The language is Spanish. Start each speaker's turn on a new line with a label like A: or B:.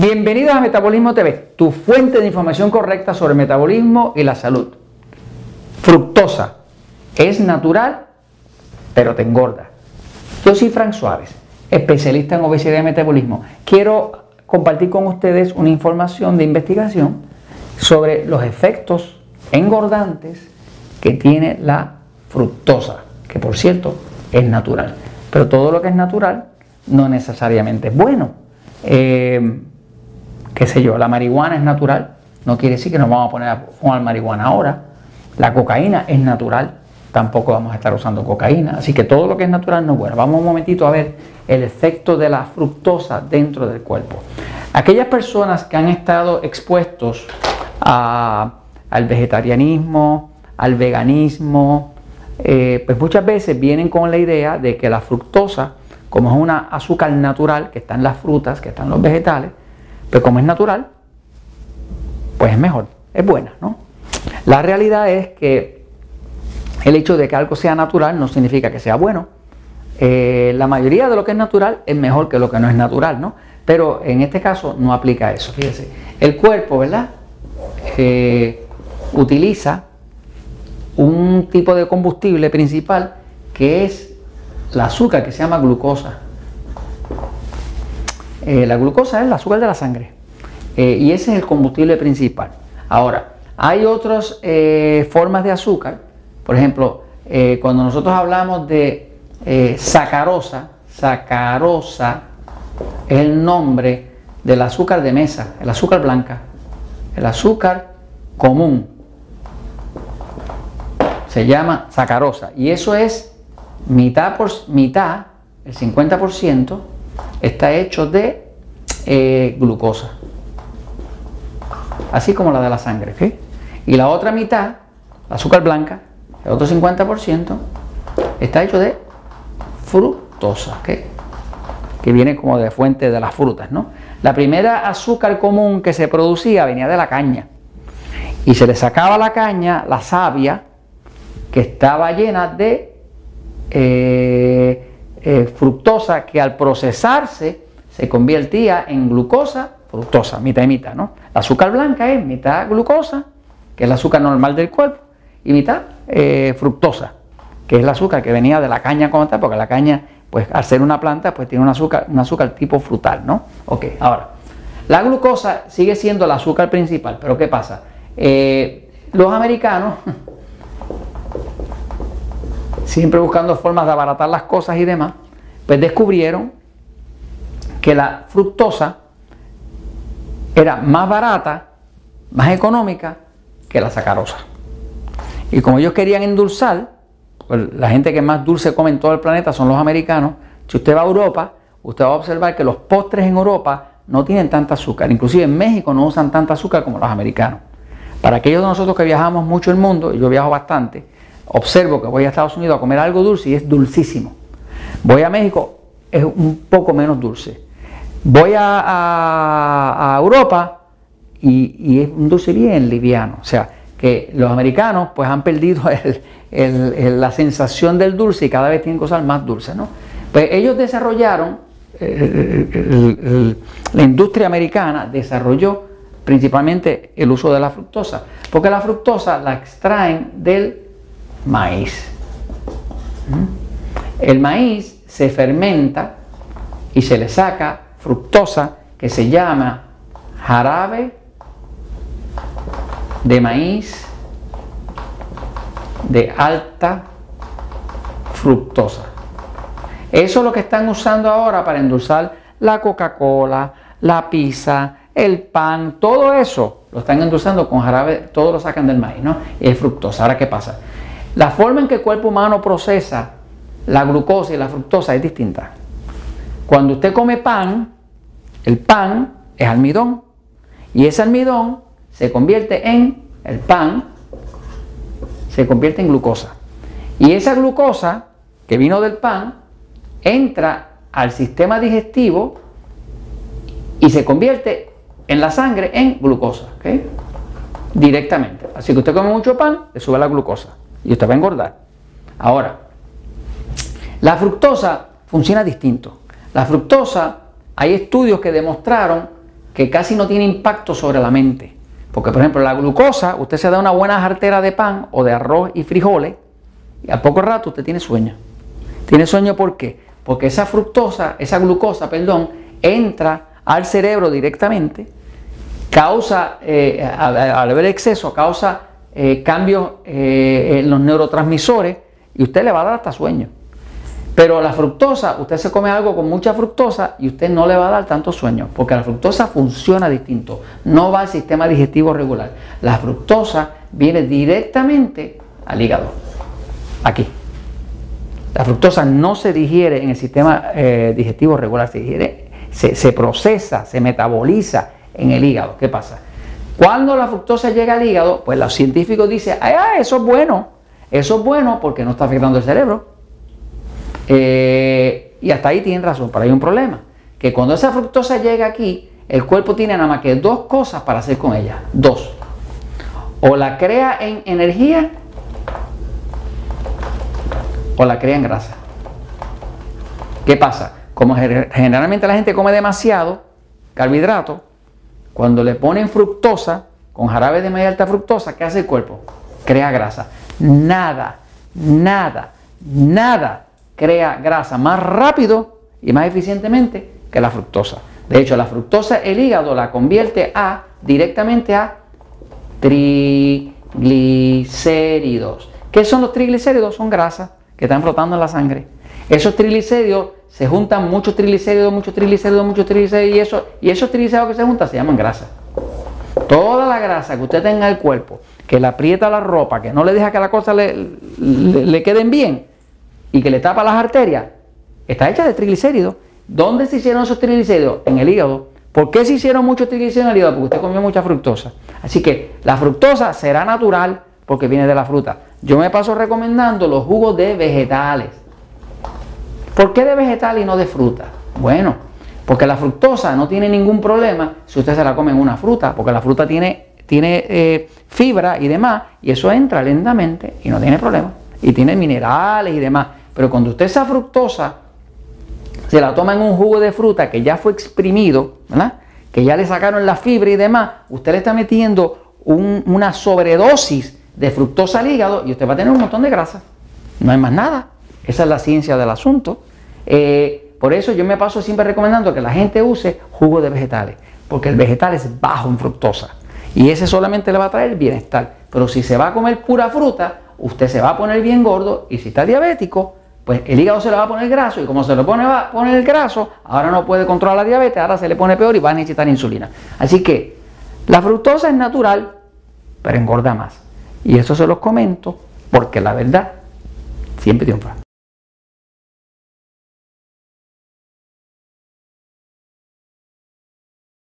A: Bienvenidos a Metabolismo TV, tu fuente de información correcta sobre metabolismo y la salud. Fructosa es natural, pero te engorda. Yo soy Frank Suárez, especialista en obesidad y metabolismo. Quiero compartir con ustedes una información de investigación sobre los efectos engordantes que tiene la fructosa, que por cierto es natural. Pero todo lo que es natural no necesariamente es bueno. Eh, qué sé yo, la marihuana es natural, no quiere decir que nos vamos a poner a fumar marihuana ahora. La cocaína es natural, tampoco vamos a estar usando cocaína. Así que todo lo que es natural no es bueno. Vamos un momentito a ver el efecto de la fructosa dentro del cuerpo. Aquellas personas que han estado expuestos al vegetarianismo, al veganismo, eh, pues muchas veces vienen con la idea de que la fructosa, como es una azúcar natural que está en las frutas, que están los vegetales, pero como es natural, pues es mejor, es buena, ¿no? La realidad es que el hecho de que algo sea natural no significa que sea bueno. Eh, la mayoría de lo que es natural es mejor que lo que no es natural, ¿no? Pero en este caso no aplica eso. Fíjese, el cuerpo, ¿verdad? Eh, utiliza un tipo de combustible principal que es el azúcar que se llama glucosa. Eh, la glucosa es el azúcar de la sangre eh, y ese es el combustible principal. Ahora, hay otras eh, formas de azúcar, por ejemplo, cuando nosotros hablamos de sacarosa, sacarosa es el nombre del azúcar de mesa, el azúcar blanca, el azúcar común. Se llama sacarosa y eso es mitad por mitad, el 50% está hecho de eh, glucosa, así como la de la sangre. Y la otra mitad, la azúcar blanca, el otro 50%, está hecho de fructosa, que viene como de fuente de las frutas. ¿no? La primera azúcar común que se producía venía de la caña. Y se le sacaba la caña, la savia, que estaba llena de eh, eh, fructosa que al procesarse se convertía en glucosa, fructosa, mitad y mitad, ¿no? La azúcar blanca es mitad glucosa, que es el azúcar normal del cuerpo, y mitad eh, fructosa, que es el azúcar que venía de la caña como tal, porque la caña, pues al ser una planta, pues tiene un azúcar, un azúcar tipo frutal, ¿no? Ok, ahora, la glucosa sigue siendo el azúcar principal, pero ¿qué pasa? Eh, los americanos siempre buscando formas de abaratar las cosas y demás, pues descubrieron que la fructosa era más barata, más económica que la sacarosa. Y como ellos querían endulzar, pues la gente que más dulce come en todo el planeta son los americanos. Si usted va a Europa, usted va a observar que los postres en Europa no tienen tanta azúcar. Inclusive en México no usan tanta azúcar como los americanos. Para aquellos de nosotros que viajamos mucho el mundo, yo viajo bastante, observo que voy a Estados Unidos a comer algo dulce y es dulcísimo. Voy a México, es un poco menos dulce. Voy a, Europa y, es un dulce bien liviano. O sea, que los americanos pues han perdido la sensación del dulce y cada vez tienen cosas más dulces. ¿no? Pues ellos desarrollaron, la industria americana desarrolló principalmente el uso de la fructosa, porque la fructosa la extraen del maíz. El maíz se fermenta y se le saca fructosa que se llama jarabe de maíz de alta fructosa. Eso es lo que están usando ahora para endulzar la Coca-Cola, la pizza, el pan, todo eso lo están endulzando con jarabe, todo lo sacan del maíz, ¿no? Es fructosa. Ahora, ¿qué pasa? La forma en que el cuerpo humano procesa la glucosa y la fructosa es distinta. Cuando usted come pan, el pan es almidón y ese almidón se convierte en el pan, se convierte en glucosa. Y esa glucosa que vino del pan entra al sistema digestivo y se convierte en la sangre en glucosa, directamente. Así que usted come mucho pan, le sube la glucosa y usted va a engordar. Ahora, la fructosa funciona distinto. La fructosa, hay estudios que demostraron que casi no tiene impacto sobre la mente. Porque, por ejemplo, la glucosa, usted se da una buena jartera de pan o de arroz y frijoles, y a poco rato usted tiene sueño. ¿Tiene sueño por qué? Porque esa fructosa, esa glucosa, perdón, entra al cerebro directamente, causa, eh, al, haber exceso, causa eh, cambios eh, en los neurotransmisores y usted le va a dar hasta sueño. Pero la fructosa, usted se come algo con mucha fructosa y usted no le va a dar tanto sueño, porque la fructosa funciona distinto, no va al sistema digestivo regular. La fructosa viene directamente al hígado, aquí. La fructosa no se digiere en el sistema eh, digestivo regular, se digiere, se, se procesa, se metaboliza en el hígado. ¿Qué pasa? Cuando la fructosa llega al hígado, pues los científicos dicen, ah, eso es bueno, eso es bueno porque no está afectando el cerebro eh, y hasta ahí tienen razón, pero hay un problema. Que cuando esa fructosa llega aquí, el cuerpo tiene nada más que dos cosas para hacer con ella. Dos. O la crea en energía o la crea en grasa. ¿Qué pasa? Como generalmente la gente come demasiado carbohidrato, cuando le ponen fructosa, con jarabe de media alta fructosa, ¿qué hace el cuerpo? Crea grasa. Nada, nada, nada crea grasa más rápido y más eficientemente que la fructosa. De hecho, la fructosa el hígado la convierte a directamente a triglicéridos. ¿Qué son los triglicéridos? Son grasas que están flotando en la sangre. Esos triglicéridos se juntan muchos triglicéridos, muchos triglicéridos, muchos triglicéridos y, eso, y esos triglicéridos que se juntan se llaman grasa. Toda la grasa que usted tenga en el cuerpo, que le aprieta la ropa, que no le deja que las cosas le, le, le queden bien, y que le tapa las arterias, está hecha de triglicéridos. ¿Dónde se hicieron esos triglicéridos? En el hígado. ¿Por qué se hicieron muchos triglicéridos en el hígado? Porque usted comió mucha fructosa. Así que la fructosa será natural porque viene de la fruta. Yo me paso recomendando los jugos de vegetales. ¿Por qué de vegetal y no de fruta? Bueno, porque la fructosa no tiene ningún problema si usted se la come en una fruta, porque la fruta tiene, tiene eh, fibra y demás, y eso entra lentamente y no tiene problema. Y tiene minerales y demás. Pero cuando usted esa fructosa se la toma en un jugo de fruta que ya fue exprimido, que ya le sacaron la fibra y demás, usted le está metiendo una sobredosis de fructosa al hígado y usted va a tener un montón de grasa. No hay más nada. Esa es la ciencia del asunto. Eh, por eso yo me paso siempre recomendando que la gente use jugo de vegetales, porque el vegetal es bajo en fructosa y ese solamente le va a traer bienestar. Pero si se va a comer pura fruta, usted se va a poner bien gordo y si está diabético, pues el hígado se le va a poner graso y como se le pone, va a poner el graso, ahora no puede controlar la diabetes, ahora se le pone peor y va a necesitar insulina. Así que la fructosa es natural, pero engorda más. Y eso se los comento porque la verdad siempre triunfa.